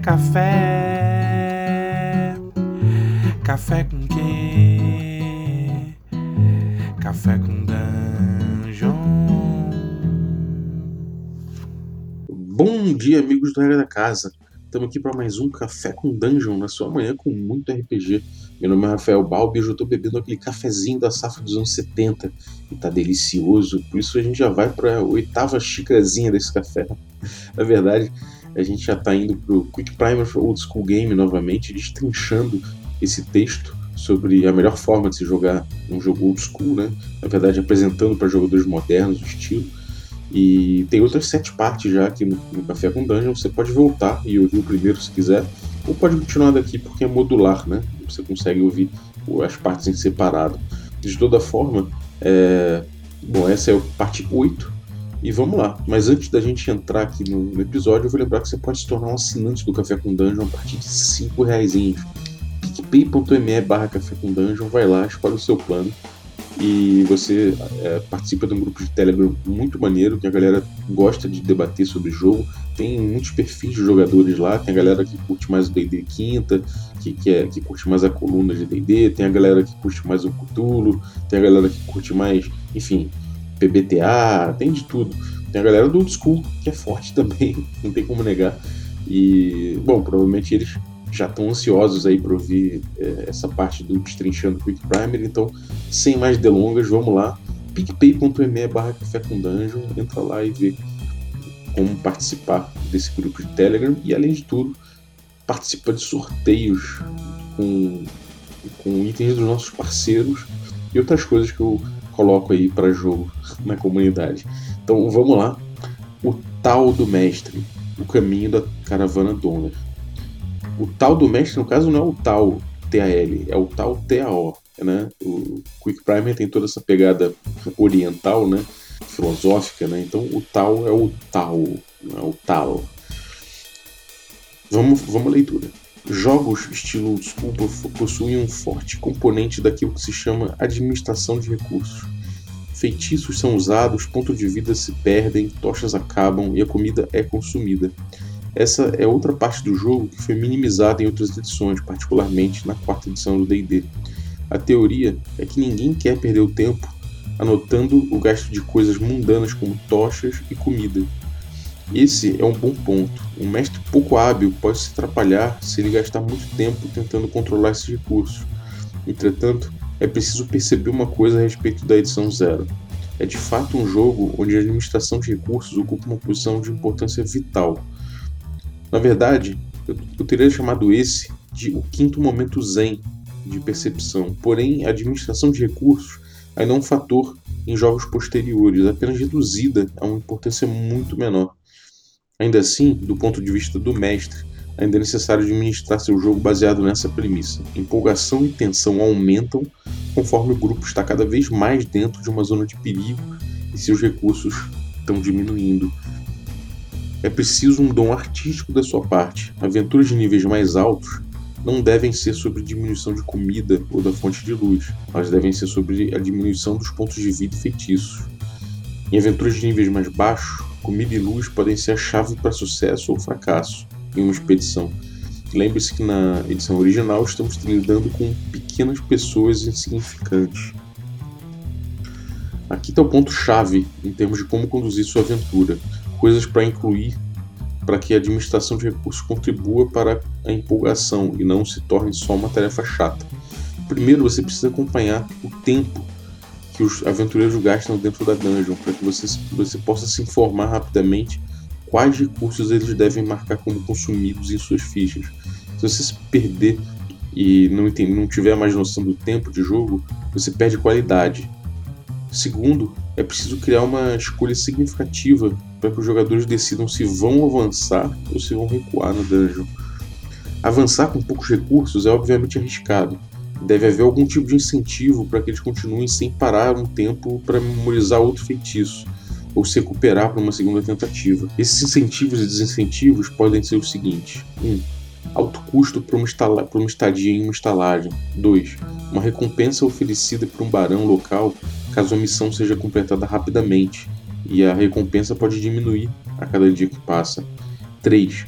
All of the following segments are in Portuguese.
café. Café com quê? Café com dungeon. Bom dia, amigos do Regra da Casa. Estamos aqui para mais um Café com Dungeon na sua manhã com muito RPG. Meu nome é Rafael Balbi e eu estou bebendo aquele cafezinho da safra dos anos 70 e tá delicioso, por isso a gente já vai para a oitava xícarazinha desse café. Na verdade, a gente já está indo para o Quick Primer for Old School Game novamente, destrinchando esse texto sobre a melhor forma de se jogar um jogo old school, né? Na verdade, apresentando para jogadores modernos o estilo. E tem outras sete partes já aqui no, no, Café com Dungeon. Você pode voltar e ouvir o primeiro se quiser, ou pode continuar daqui porque é modular, né? Você consegue ouvir as partes em separado. De toda forma, é... bom, essa é a parte 8. E vamos lá. Mas antes da gente entrar aqui no, no, episódio, eu vou lembrar que você pode se tornar um assinante do Café com Dungeon a partir de 5 reais. picpay.me barra Café com Dungeon, vai lá, escolhe o seu plano e você é, participa de um grupo de Telegram muito maneiro, que a galera gosta de debater sobre jogo. Tem muitos perfis de jogadores lá, tem a galera que curte mais o D&D quinta, que, que, é, que curte mais a coluna de D&D, tem a galera que curte mais o Cthulhu, tem a galera que curte mais, enfim, PBTA, tem de tudo. Tem a galera do Old School, que é forte também, não tem como negar. E, bom, provavelmente eles já estão ansiosos aí para ouvir é, essa parte do Destrinchando Quick Primer, então, sem mais delongas, vamos lá, picpay.me barra café com dungeon, entra lá e vê como participar desse grupo de Telegram. E, além de tudo, participa de sorteios com, com itens dos nossos parceiros. E outras coisas que eu coloco aí para jogo na comunidade. Então, vamos lá, o tal do mestre, o caminho da caravana Donner. O tal do mestre, no caso, não é o tal TAL, é o tal TAO. Né? O Quick Primer tem toda essa pegada oriental, né? filosófica, né? então o tal é o tal, é o tal. Vamos, vamos à leitura. Jogos estilo Desculpa possuem um forte componente daquilo que se chama administração de recursos. Feitiços são usados, pontos de vida se perdem, tochas acabam e a comida é consumida. Essa é outra parte do jogo que foi minimizada em outras edições, particularmente na quarta edição do D&D. A teoria é que ninguém quer perder o tempo anotando o gasto de coisas mundanas como tochas e comida. Esse é um bom ponto. Um mestre pouco hábil pode se atrapalhar se ele gastar muito tempo tentando controlar esses recursos. Entretanto, é preciso perceber uma coisa a respeito da edição zero. É de fato um jogo onde a administração de recursos ocupa uma posição de importância vital na verdade, eu, teria chamado esse de o quinto momento zen de percepção, porém a administração de recursos ainda é um fator em jogos posteriores, apenas reduzida a uma importância muito menor. Ainda assim, do ponto de vista do mestre, ainda é necessário administrar seu jogo baseado nessa premissa. Empolgação e tensão aumentam conforme o grupo está cada vez mais dentro de uma zona de perigo e seus recursos estão diminuindo. É preciso um dom artístico da sua parte. Aventuras de níveis mais altos não devem ser sobre diminuição de comida ou da fonte de luz, mas devem ser sobre a diminuição dos pontos de vida e feitiços. Em aventuras de níveis mais baixos, comida e luz podem ser a chave para sucesso ou fracasso em uma expedição. Lembre-se que na edição original estamos lidando com pequenas pessoas insignificantes. Aqui está o ponto-chave em termos de como conduzir sua aventura coisas para incluir para que a administração de recursos contribua para a empolgação e não se torne só uma tarefa chata. Primeiro, você precisa acompanhar o tempo que os aventureiros gastam dentro da dungeon, para que você, você possa se informar rapidamente quais recursos eles devem marcar como consumidos em suas fichas. Se você se perder e não, não tiver mais noção do tempo de jogo, você perde qualidade. Segundo, é preciso criar uma escolha significativa para que os jogadores decidam se vão avançar ou se vão recuar no dungeon. Avançar com poucos recursos é obviamente arriscado. Deve haver algum tipo de incentivo para que eles continuem sem parar um tempo para memorizar outro feitiço ou se recuperar para uma segunda tentativa. Esses incentivos e desincentivos podem ser os seguintes: 1. Um, alto custo para uma, uma estadia em uma estalagem. 2. Uma recompensa oferecida por um barão local caso a missão seja completada rapidamente, e a recompensa pode diminuir a cada dia que passa. 3.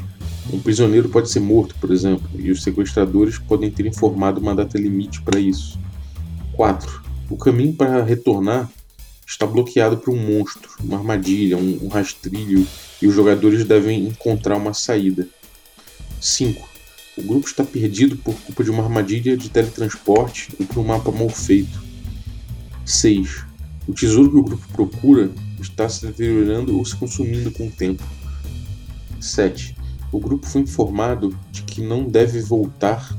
Um prisioneiro pode ser morto, por exemplo, e os sequestradores podem ter informado uma data limite para isso. 4. O caminho para retornar está bloqueado por um monstro, uma armadilha, um, um rastrilho, e os jogadores devem encontrar uma saída. 5. O grupo está perdido por culpa de uma armadilha de teletransporte ou por um mapa mal feito. 6. O tesouro que o grupo procura está se deteriorando ou se consumindo com o tempo. 7. O grupo foi informado de que não deve voltar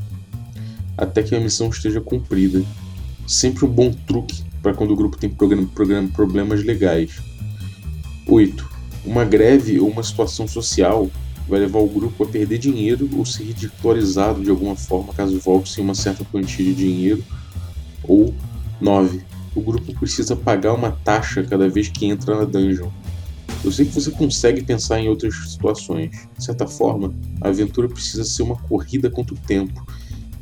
até que a missão esteja cumprida. Sempre um bom truque para quando o grupo tem programa, programa, problemas legais. 8. Uma greve ou uma situação social vai levar o grupo a perder dinheiro ou ser ridicularizado de alguma forma caso volte sem uma certa quantia de dinheiro. Ou 9. O grupo precisa pagar uma taxa cada vez que entra na dungeon. Eu sei que você consegue pensar em outras situações. De certa forma, a aventura precisa ser uma corrida contra o tempo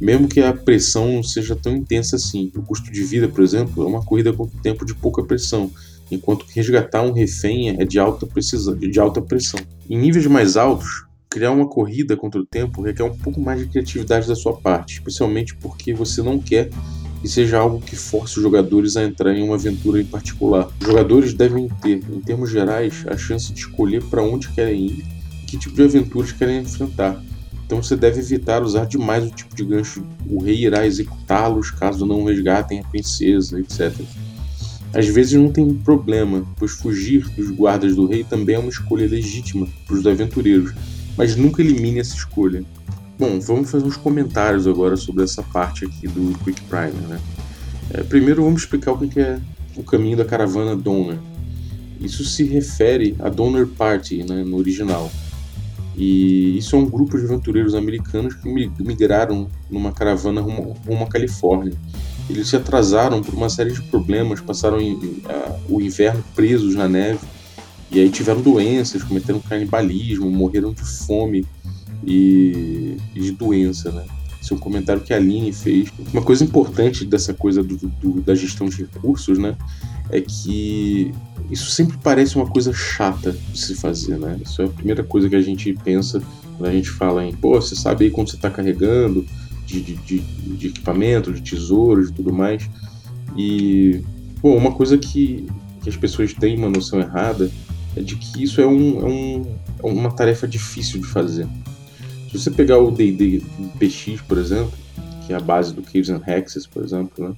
mesmo que a pressão não seja tão intensa assim. O custo de vida, por exemplo, é uma corrida com tempo de pouca pressão, enquanto que resgatar um refém é de alta, precisão, de alta pressão. Em níveis mais altos, criar uma corrida contra o tempo requer um pouco mais de criatividade da sua parte, especialmente porque você não quer que seja algo que force os jogadores a entrar em uma aventura em particular. Os jogadores devem ter, em termos gerais, a chance de escolher para onde querem ir e que tipo de aventuras querem enfrentar então você deve evitar usar demais o tipo de gancho. O rei irá executá-los caso não resgatem a princesa, etc. Às vezes não tem problema, pois fugir dos guardas do rei também é uma escolha legítima para os aventureiros, mas nunca elimine essa escolha. Bom, vamos fazer uns comentários agora sobre essa parte aqui do Quick Primer. Né? É, primeiro vamos explicar o que é o caminho da caravana Donner. Isso se refere a Donner Party né, no original, e isso é um grupo de aventureiros americanos que migraram numa caravana rumo, rumo à Califórnia. Eles se atrasaram por uma série de problemas, passaram o inverno presos na neve, e aí tiveram doenças, cometeram canibalismo, morreram de fome e, e de doença, né? Esse é um comentário que a Aline fez. Uma coisa importante dessa coisa do, do, da gestão de recursos, né? É que isso sempre parece uma coisa chata de se fazer, né? Isso é a primeira coisa que a gente pensa quando a gente fala em, pô, você sabe aí quando você está carregando de, de, de, de, equipamento, de tesouros e tudo mais. E, pô, uma coisa que, que as pessoas têm uma noção errada é de que isso é, um, é, um, é uma tarefa difícil de fazer. Se você pegar o D&D PX, por exemplo, que é a base do Caves and Hexes, por exemplo, né,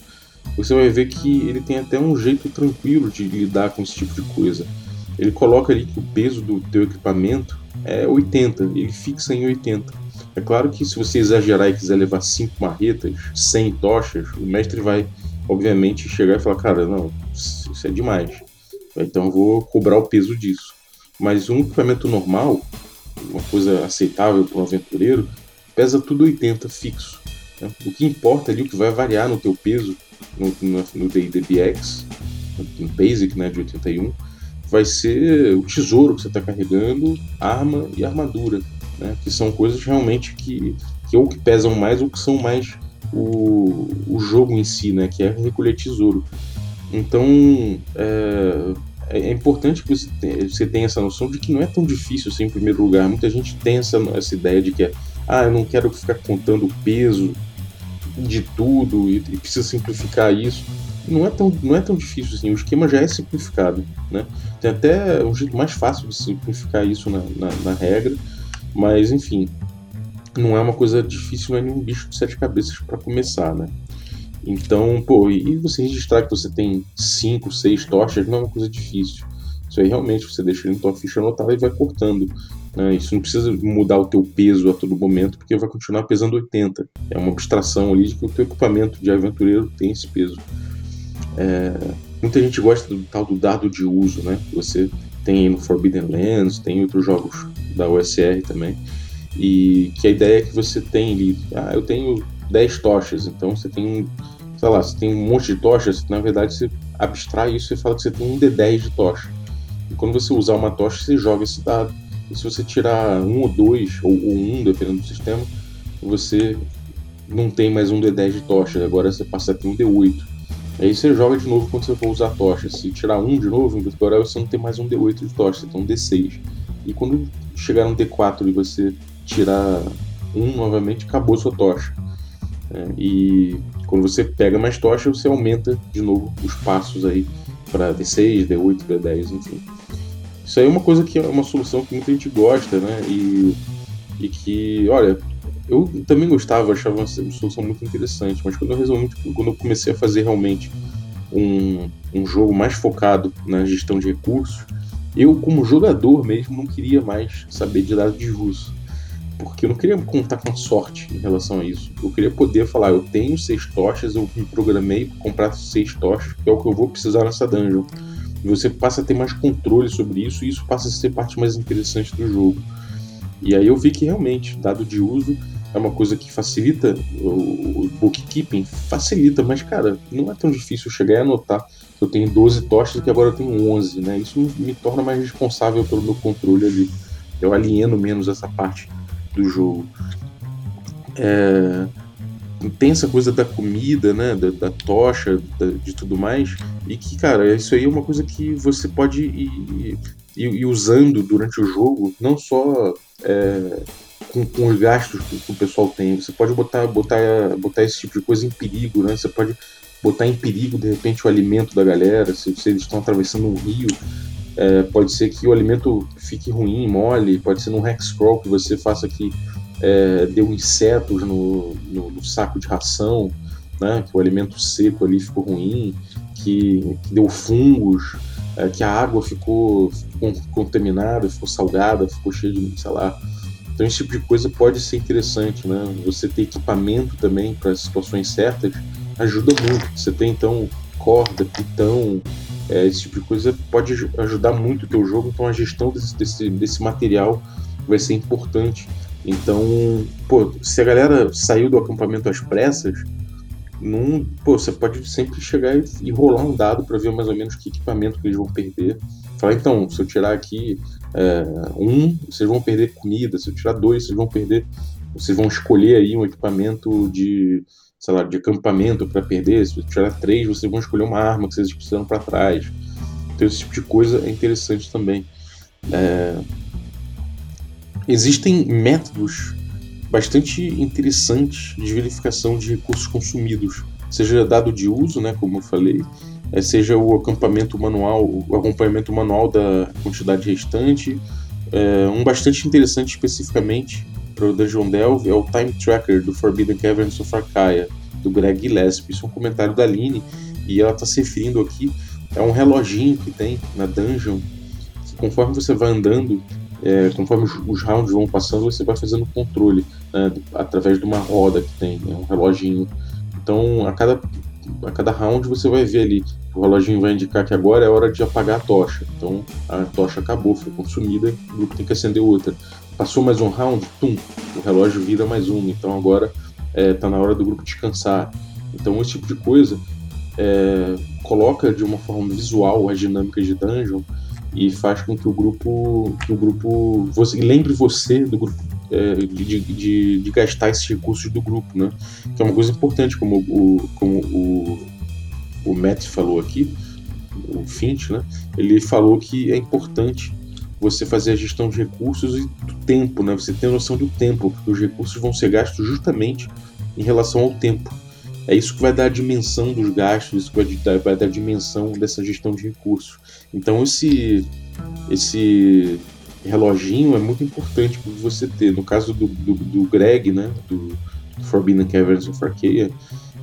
você vai ver que ele tem até um jeito tranquilo de lidar com esse tipo de coisa. Ele coloca ali que o peso do teu equipamento é 80, ele fixa em 80. É claro que se você exagerar e quiser levar 5 marretas, 100 tochas, o mestre vai, obviamente, chegar e falar: cara, não, isso é demais. Então vou cobrar o peso disso. Mas um equipamento normal, uma coisa aceitável para um aventureiro, pesa tudo 80 fixo. Né? O que importa ali, o que vai variar no teu peso no, no, D&D BX, no Basic né, de 81, vai ser o tesouro que você está carregando, arma e armadura, né, que são coisas realmente que, que ou que pesam mais ou que são mais o, o jogo em si, né, que é recolher tesouro. Então, é, é importante que você tenha, essa noção de que não é tão difícil assim, em primeiro lugar. Muita gente tem essa, essa ideia de que é, ah, eu não quero ficar contando peso de tudo e, e precisa simplificar isso. Não é, tão, não é tão difícil assim, o esquema já é simplificado. Né? Tem até um jeito mais fácil de simplificar isso na, na, na regra, mas enfim, não é uma coisa difícil, não é nenhum bicho de sete cabeças para começar, né? Então, pô, e você registrar que você tem cinco, seis tochas não é uma coisa difícil. Isso aí realmente você deixa ele na tua ficha anotada e vai cortando. Né? Isso não precisa mudar o teu peso a todo momento, porque vai continuar pesando 80. É uma abstração ali de que o teu equipamento de aventureiro tem esse peso. É... Muita gente gosta do tal do dado de uso, né? Você tem no Forbidden Lands, tem outros jogos da USR também. E que a ideia é que você tem ali, ah, eu tenho 10 tochas, então você tem, sei lá, você tem um monte de tochas, na verdade você abstrai isso e fala que você tem um D10 de tocha. E quando você usar uma tocha, você joga esse dado. E se você tirar um ou dois, ou, ou um, dependendo do sistema, você não tem mais um D10 de tocha, agora você passa a ter um D8. Aí você joga de novo quando você for usar a tocha. Se tirar um de novo, agora você não tem mais um D8 de tocha, você tem um D6. E quando chegar um D4 e você tirar um novamente, acabou sua tocha. É, e quando você pega mais tocha, você aumenta de novo os passos aí para D6, D8, D10, enfim. Isso aí é uma coisa que é uma solução que muita gente gosta, né? E, e que, olha, eu também gostava, achava uma solução muito interessante, mas quando eu resolvi, quando eu comecei a fazer realmente um, um jogo mais focado na gestão de recursos, eu, como jogador mesmo, não queria mais saber de dado de uso porque eu não queria contar com sorte em relação a isso. Eu queria poder falar, eu tenho seis tochas, eu me programei para comprar seis tochas, que é o que eu vou precisar nessa dungeon. E você passa a ter mais controle sobre isso, e isso passa a ser parte mais interessante do jogo. E aí eu vi que realmente, dado de uso é uma coisa que facilita o bookkeeping, facilita, mas cara, não é tão difícil chegar e anotar que eu tenho 12 tochas e que agora eu tenho 11, né? Isso me torna mais responsável pelo meu controle ali. Eu alieno menos essa parte do jogo. É, essa coisa da comida, né, da, da tocha, da, de tudo mais, e que, cara, isso aí é uma coisa que você pode ir, ir, ir usando durante o jogo, não só é, com, com, os gastos que, que, o pessoal tem, você pode botar, botar, botar esse tipo de coisa em perigo, né, você pode botar em perigo, de repente, o alimento da galera, se, se eles estão atravessando um rio, é, pode ser que o alimento fique ruim, mole, pode ser num hexcrawl que você faça que é, deu insetos no, no, no, saco de ração, né, que o alimento seco ali ficou ruim, que, que deu fungos, é, que a água ficou, contaminada, ficou salgada, ficou cheia de, sei lá. Então esse tipo de coisa pode ser interessante, né? Você ter equipamento também para situações certas ajuda muito. Você tem então corda, pitão, é, esse tipo de coisa pode ajudar muito o teu jogo, então a gestão desse, desse, desse material vai ser importante. Então, pô, se a galera saiu do acampamento às pressas, num, pô, você pode sempre chegar e, rolar um dado para ver mais ou menos que equipamento que eles vão perder. Falar, então, se eu tirar aqui é, um, vocês vão perder comida, se eu tirar dois, vocês vão perder. Vocês vão escolher aí um equipamento de sei lá, de acampamento para perder, se você tirar três, vocês vão escolher uma arma que vocês precisam para trás. Então esse tipo de coisa é interessante também. É... Existem métodos bastante interessantes de verificação de recursos consumidos, seja dado de uso, né, como eu falei, é, seja o acampamento manual, o acompanhamento manual da quantidade restante. É, um bastante interessante especificamente para o Dungeon Delve é o Time Tracker do Forbidden Caverns of Arcaia, do Greg Gillespie. Isso é um comentário da Aline e ela está se referindo aqui é um reloginho que tem na dungeon. Que conforme você vai andando, é, conforme os, rounds vão passando, você vai fazendo controle né, através de uma roda que tem, é um reloginho. Então, a cada, a cada round você vai ver ali, o reloginho vai indicar que agora é hora de apagar a tocha. Então, a tocha acabou, foi consumida, o grupo tem que acender outra. Passou mais um round, tum, o relógio vira mais um. Então agora está é, tá na hora do grupo descansar. Então esse tipo de coisa é, coloca de uma forma visual as dinâmicas de dungeon e faz com que o grupo, que o grupo, você lembre você do grupo é, de, de, de, gastar esses recursos do grupo, né? Que é uma coisa importante, como o, como o, o Matt falou aqui, o Finch, né? Ele falou que é importante você fazer a gestão de recursos e do tempo, né? Você tem noção do tempo, porque os recursos vão ser gastos justamente em relação ao tempo. É isso que vai dar a dimensão dos gastos, isso que vai dar, vai dar a dimensão dessa gestão de recursos. Então esse esse reloginho é muito importante para você ter. No caso do, do, do Greg, né, do, do Forbidden Caverns of Arcadia,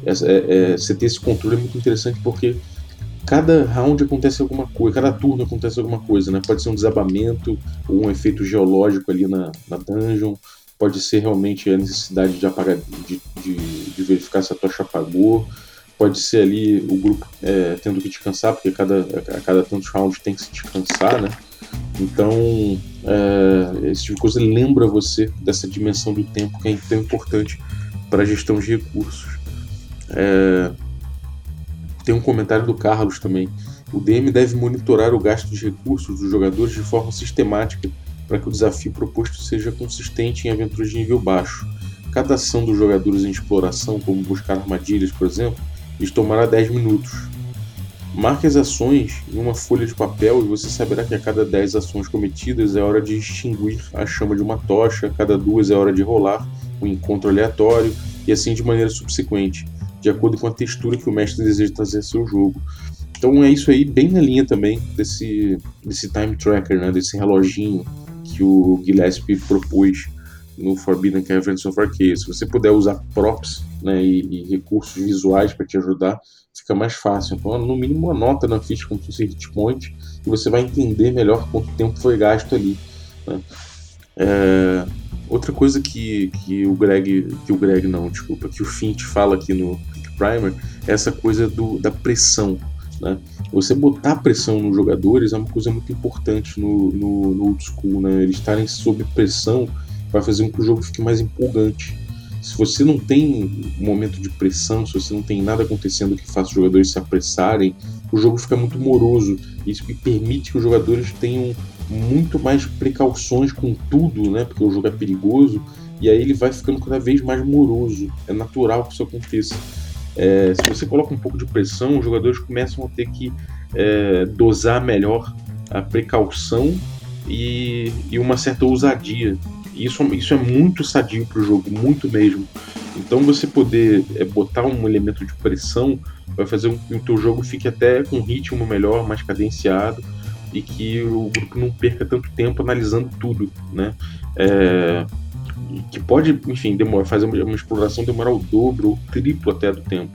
é, é, é, você ter esse controle é muito interessante porque cada round acontece alguma coisa, cada turno acontece alguma coisa, né? Pode ser um desabamento, ou um efeito geológico ali na, na dungeon, pode ser realmente a necessidade de apagar, de, de, de verificar se a tocha apagou, pode ser ali o grupo é, tendo que descansar, porque cada, a cada tantos rounds tem que se descansar, né? Então, é, esse tipo de coisa lembra você dessa dimensão do tempo que é tão importante para a gestão de recursos. É, tem um comentário do Carlos também. O DM deve monitorar o gasto de recursos dos jogadores de forma sistemática para que o desafio proposto seja consistente em aventuras de nível baixo. Cada ação dos jogadores em exploração, como buscar armadilhas, por exemplo, lhes tomará 10 minutos. Marque as ações em uma folha de papel e você saberá que a cada 10 ações cometidas é hora de extinguir a chama de uma tocha, a cada duas é hora de rolar um encontro aleatório e assim de maneira subsequente, de acordo com a textura que o mestre deseja trazer seu jogo. Então é isso aí, bem na linha também desse, desse time tracker, né, desse reloginho que o Gillespie propôs no Forbidden Caverns of Arcade. Se você puder usar props né, e, e recursos visuais para te ajudar, fica mais fácil. Então, no mínimo, anota na ficha como se fosse hit point e você vai entender melhor quanto tempo foi gasto ali. Né? É, outra coisa que, que o Greg, que o Greg não, desculpa, que o Fint fala aqui no Primer é essa coisa do, da pressão. Né? Você botar pressão nos jogadores é uma coisa muito importante no, no, no old school, né? Eles estarem sob pressão vai fazer com que o jogo fique mais empolgante. Se você não tem um momento de pressão, se você não tem nada acontecendo que faça os jogadores se apressarem, o jogo fica muito moroso. Isso permite que os jogadores tenham muito mais precauções com tudo, né? Porque o jogo é perigoso e aí ele vai ficando cada vez mais moroso. É natural que isso aconteça. É, se você coloca um pouco de pressão, os jogadores começam a ter que é, dosar melhor a precaução e, e, uma certa ousadia. Isso, isso é muito sadio para o jogo, muito mesmo. Então você poder é, botar um elemento de pressão vai fazer com que o teu jogo fique até com um ritmo melhor, mais cadenciado e que o grupo não perca tanto tempo analisando tudo, né? É, que pode, enfim, demorar, fazer uma exploração demorar o dobro o triplo até do tempo.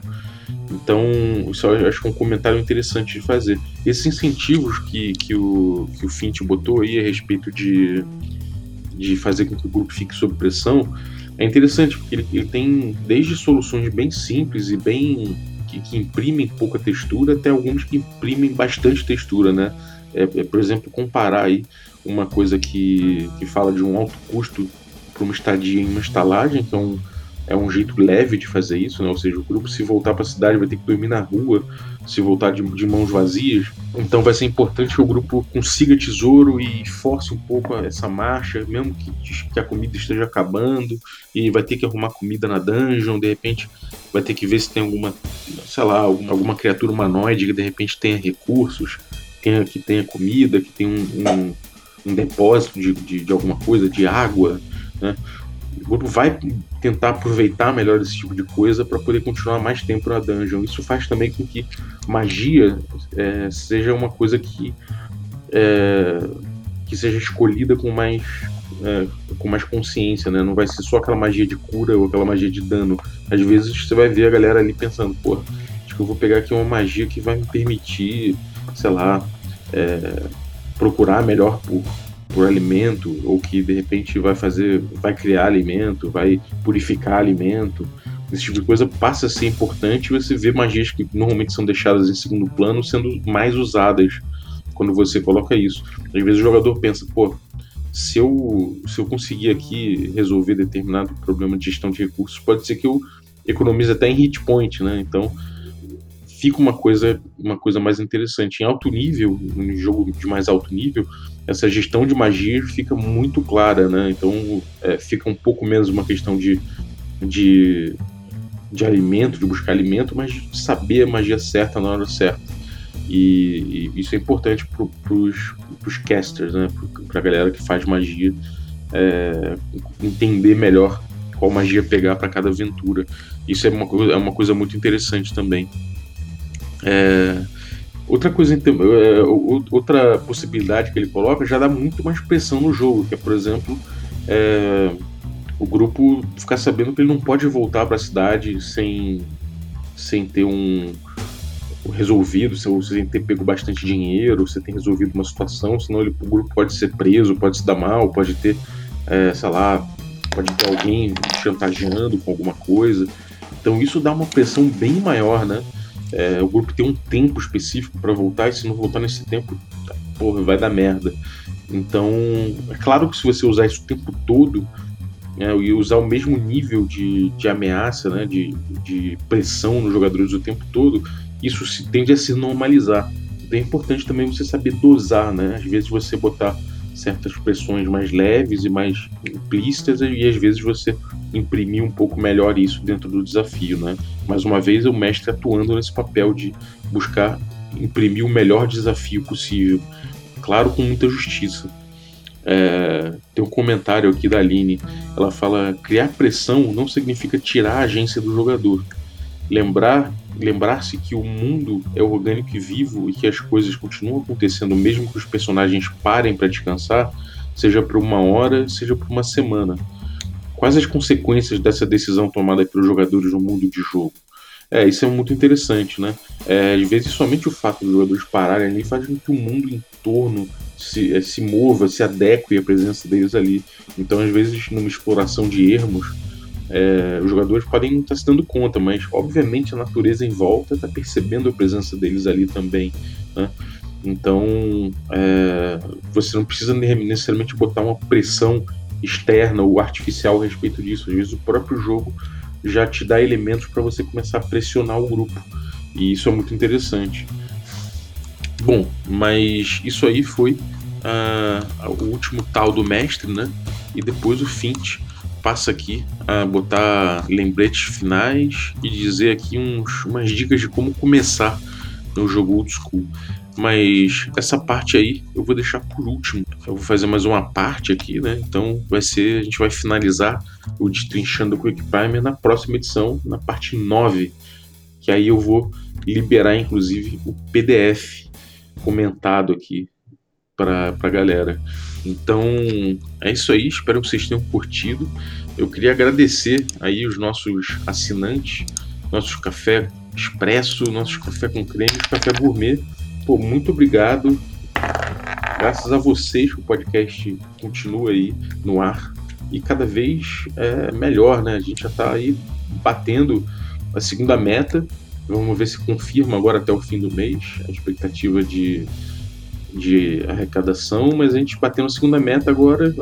Então, isso eu acho que é um comentário interessante de fazer. Esses incentivos que, que, o, que o Fint botou aí a respeito de, de fazer com que o grupo fique sob pressão é interessante, porque ele, ele tem desde soluções bem simples e bem que, que, imprimem pouca textura até algumas que imprimem bastante textura, né? É, é, por exemplo, comparar aí uma coisa que, que fala de um alto custo para uma estadia em uma estalagem, que é um, é um jeito leve de fazer isso, né? ou seja, o grupo se voltar para a cidade vai ter que dormir na rua, se voltar de, de, mãos vazias. Então vai ser importante que o grupo consiga tesouro e force um pouco essa marcha, mesmo que, que a comida esteja acabando, e vai ter que arrumar comida na dungeon, de repente vai ter que ver se tem alguma, sei lá, alguma, alguma criatura humanoide que de repente tenha recursos, tenha, que tenha comida, que tenha um, um, um depósito de, de, de alguma coisa, de água, né? O grupo vai tentar aproveitar melhor esse tipo de coisa para poder continuar mais tempo na dungeon. Isso faz também com que magia é, seja uma coisa que, é, que seja escolhida com mais, é, com mais consciência, né? Não vai ser só aquela magia de cura ou aquela magia de dano. Às vezes você vai ver a galera ali pensando, pô, acho que eu vou pegar aqui uma magia que vai me permitir, sei lá, é, procurar melhor por por alimento ou que de repente vai fazer, vai criar alimento, vai purificar alimento, esse tipo de coisa passa a ser importante e você vê magias que normalmente são deixadas em segundo plano sendo mais usadas quando você coloca isso. Às vezes o jogador pensa, pô, se eu, se eu conseguir aqui resolver determinado problema de gestão de recursos, pode ser que eu economize até em hit point, né? Então fica uma coisa, uma coisa mais interessante. Em alto nível, em jogo de mais alto nível, essa gestão de magia fica muito clara, né? Então é, fica um pouco menos uma questão de, de, de alimento, de buscar alimento, mas de saber a magia certa na hora certa. E, e isso é importante para os casters, né? Para a galera que faz magia é, entender melhor qual magia pegar para cada aventura. Isso é uma, é uma coisa muito interessante também. É, outra coisa, é, outra possibilidade que ele coloca já dá muito mais pressão no jogo, que é, por exemplo, é, o grupo ficar sabendo que ele não pode voltar para a cidade sem, sem ter um resolvido, sem ter pego bastante dinheiro, você tem resolvido uma situação, senão ele, o grupo pode ser preso, pode se dar mal, pode ter, é, sei lá, pode ter alguém chantageando com alguma coisa. Então isso dá uma pressão bem maior, né? É, o grupo tem um tempo específico para voltar, e se não voltar nesse tempo, porra, vai dar merda. Então, é claro que se você usar isso o tempo todo, né, e usar o mesmo nível de, de ameaça, né, de, de pressão nos jogadores o tempo todo, isso se, tende a se normalizar. Então é importante também você saber dosar, né? Às vezes você botar certas pressões mais leves e mais implícitas e às vezes você imprimir um pouco melhor isso dentro do desafio, né? Mais uma vez o mestre atuando nesse papel de buscar imprimir o melhor desafio possível. Claro, com muita justiça. É, tem um comentário aqui da Aline. Ela fala: criar pressão não significa tirar a agência do jogador. Lembrar lembrar-se que o mundo é orgânico e vivo e que as coisas continuam acontecendo mesmo que os personagens parem para descansar, seja por uma hora, seja por uma semana. Quais as consequências dessa decisão tomada pelos jogadores no mundo de jogo? É, isso é muito interessante, né? É, às vezes somente o fato dos jogadores pararem ali faz com que o mundo em torno se, é, se mova, se adeque à presença deles ali. Então, às vezes, numa exploração de ermos, é, os jogadores podem estar se dando conta, mas obviamente a natureza em volta está percebendo a presença deles ali também. Né? Então, é, você não precisa necessariamente botar uma pressão externa ou artificial a respeito disso. Às vezes, o próprio jogo já te dá elementos para você começar a pressionar o grupo. E isso é muito interessante. Bom, mas isso aí foi uh, o último tal do mestre, né? E depois o Fint passa aqui a botar lembretes finais e dizer aqui uns, umas dicas de como começar no jogo old school. Mas essa parte aí eu vou deixar por último. Eu vou fazer mais uma parte aqui, né? Então vai ser. A gente vai finalizar o Destrinchando Quick Primer na próxima edição, na parte 9. Que aí eu vou liberar, inclusive, o PDF comentado aqui para a galera. Então é isso aí, espero que vocês tenham curtido. Eu queria agradecer aí os nossos assinantes, nossos café expresso, nossos café com creme, café gourmet. Pô, muito obrigado. Graças a vocês que o podcast continua aí no ar e cada vez é melhor, né? A gente já está aí batendo a segunda meta. Vamos ver se confirma agora até o fim do mês a expectativa de de arrecadação, mas a gente bateu na segunda meta agora.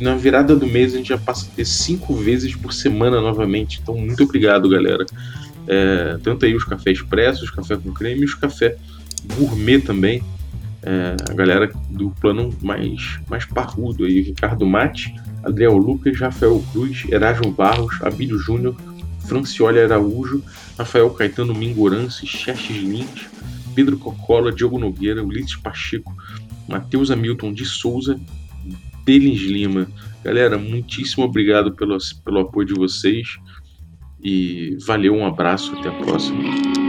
Na virada do mês a gente já passa a ter cinco vezes por semana novamente. Então, muito obrigado, galera. É, tanto aí os cafés expressos, café com creme e os café gourmet também. É, a galera do plano mais, mais parrudo aí, Ricardo Mate, Adriel Lucas, Rafael Cruz, Erasmo Barros, Abílio Júnior, Francioli Araújo, Rafael Caetano Mingorance, Xerxes Lins, Pedro Cocola, Diogo Nogueira, Ulisses Pacheco, Matheus Hamilton de Souza, Delins Lima. Galera, muitíssimo obrigado pelo, pelo apoio de vocês e valeu, um abraço, até a próxima.